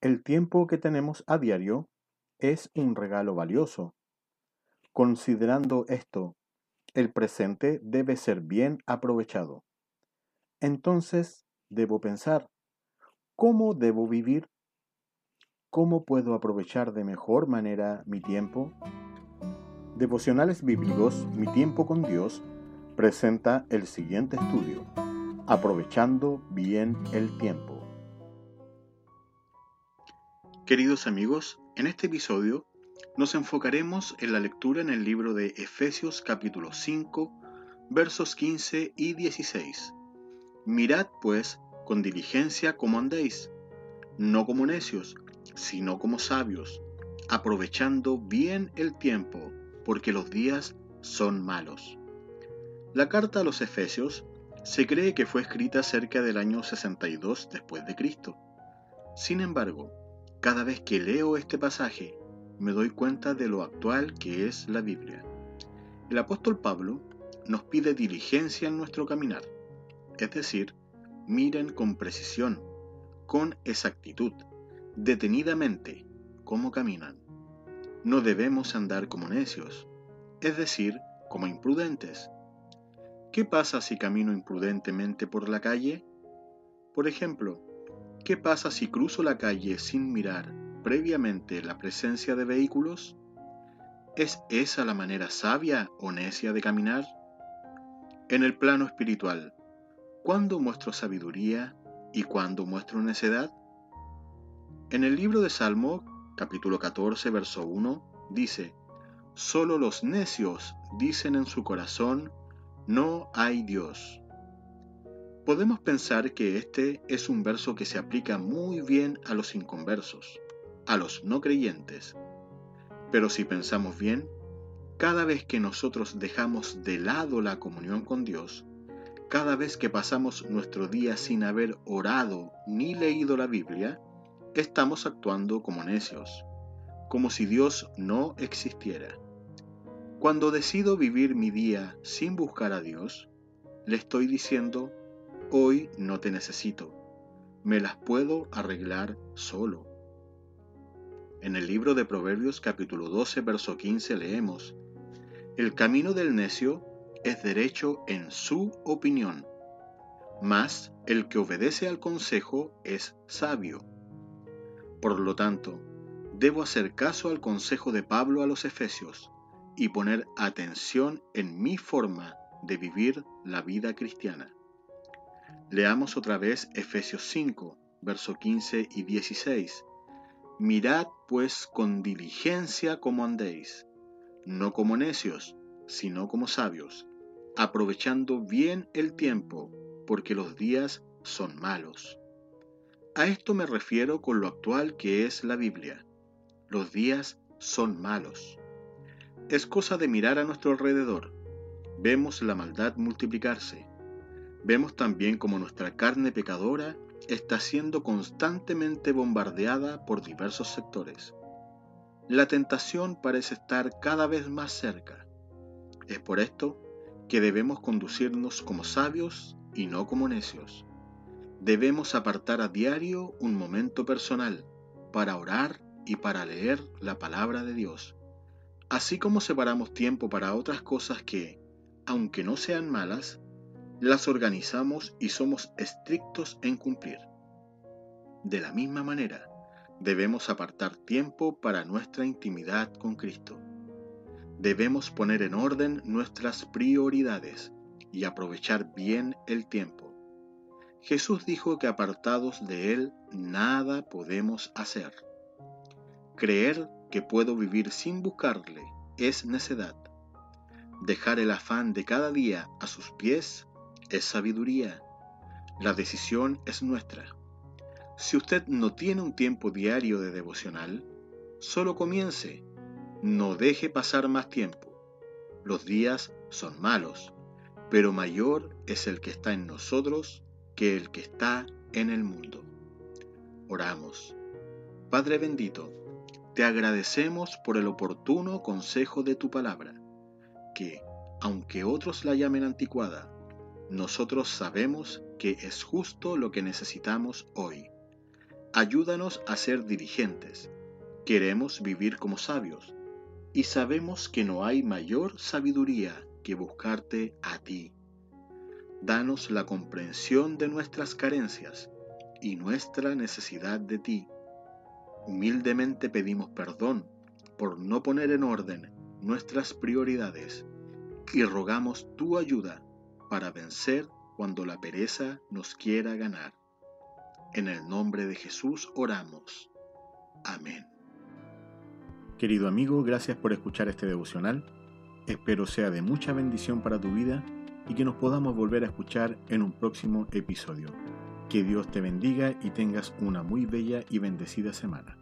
El tiempo que tenemos a diario es un regalo valioso. Considerando esto, el presente debe ser bien aprovechado. Entonces, debo pensar, ¿cómo debo vivir? ¿Cómo puedo aprovechar de mejor manera mi tiempo? Devocionales Bíblicos, Mi tiempo con Dios, presenta el siguiente estudio, aprovechando bien el tiempo. Queridos amigos, en este episodio nos enfocaremos en la lectura en el libro de Efesios capítulo 5, versos 15 y 16. Mirad pues con diligencia cómo andéis, no como necios, sino como sabios, aprovechando bien el tiempo, porque los días son malos. La carta a los Efesios se cree que fue escrita cerca del año 62 después de Cristo. Sin embargo, cada vez que leo este pasaje, me doy cuenta de lo actual que es la Biblia. El apóstol Pablo nos pide diligencia en nuestro caminar, es decir, miren con precisión, con exactitud, detenidamente, cómo caminan. No debemos andar como necios, es decir, como imprudentes. ¿Qué pasa si camino imprudentemente por la calle? Por ejemplo, ¿qué pasa si cruzo la calle sin mirar previamente la presencia de vehículos? ¿Es esa la manera sabia o necia de caminar? En el plano espiritual, ¿cuándo muestro sabiduría y cuándo muestro necedad? En el libro de Salmo, capítulo 14, verso 1, dice, Solo los necios dicen en su corazón, no hay Dios. Podemos pensar que este es un verso que se aplica muy bien a los inconversos a los no creyentes. Pero si pensamos bien, cada vez que nosotros dejamos de lado la comunión con Dios, cada vez que pasamos nuestro día sin haber orado ni leído la Biblia, estamos actuando como necios, como si Dios no existiera. Cuando decido vivir mi día sin buscar a Dios, le estoy diciendo, hoy no te necesito, me las puedo arreglar solo. En el libro de Proverbios capítulo 12, verso 15 leemos, El camino del necio es derecho en su opinión, mas el que obedece al consejo es sabio. Por lo tanto, debo hacer caso al consejo de Pablo a los Efesios y poner atención en mi forma de vivir la vida cristiana. Leamos otra vez Efesios 5, verso 15 y 16 Mirad pues con diligencia como andéis, no como necios, sino como sabios, aprovechando bien el tiempo, porque los días son malos. A esto me refiero con lo actual que es la Biblia. Los días son malos. Es cosa de mirar a nuestro alrededor. Vemos la maldad multiplicarse. Vemos también como nuestra carne pecadora está siendo constantemente bombardeada por diversos sectores. La tentación parece estar cada vez más cerca. Es por esto que debemos conducirnos como sabios y no como necios. Debemos apartar a diario un momento personal para orar y para leer la palabra de Dios, así como separamos tiempo para otras cosas que, aunque no sean malas, las organizamos y somos estrictos en cumplir. De la misma manera, debemos apartar tiempo para nuestra intimidad con Cristo. Debemos poner en orden nuestras prioridades y aprovechar bien el tiempo. Jesús dijo que apartados de Él nada podemos hacer. Creer que puedo vivir sin buscarle es necedad. Dejar el afán de cada día a sus pies es sabiduría. La decisión es nuestra. Si usted no tiene un tiempo diario de devocional, solo comience. No deje pasar más tiempo. Los días son malos, pero mayor es el que está en nosotros que el que está en el mundo. Oramos. Padre bendito, te agradecemos por el oportuno consejo de tu palabra, que, aunque otros la llamen anticuada, nosotros sabemos que es justo lo que necesitamos hoy. Ayúdanos a ser diligentes. Queremos vivir como sabios y sabemos que no hay mayor sabiduría que buscarte a ti. Danos la comprensión de nuestras carencias y nuestra necesidad de ti. Humildemente pedimos perdón por no poner en orden nuestras prioridades y rogamos tu ayuda para vencer cuando la pereza nos quiera ganar. En el nombre de Jesús oramos. Amén. Querido amigo, gracias por escuchar este devocional. Espero sea de mucha bendición para tu vida y que nos podamos volver a escuchar en un próximo episodio. Que Dios te bendiga y tengas una muy bella y bendecida semana.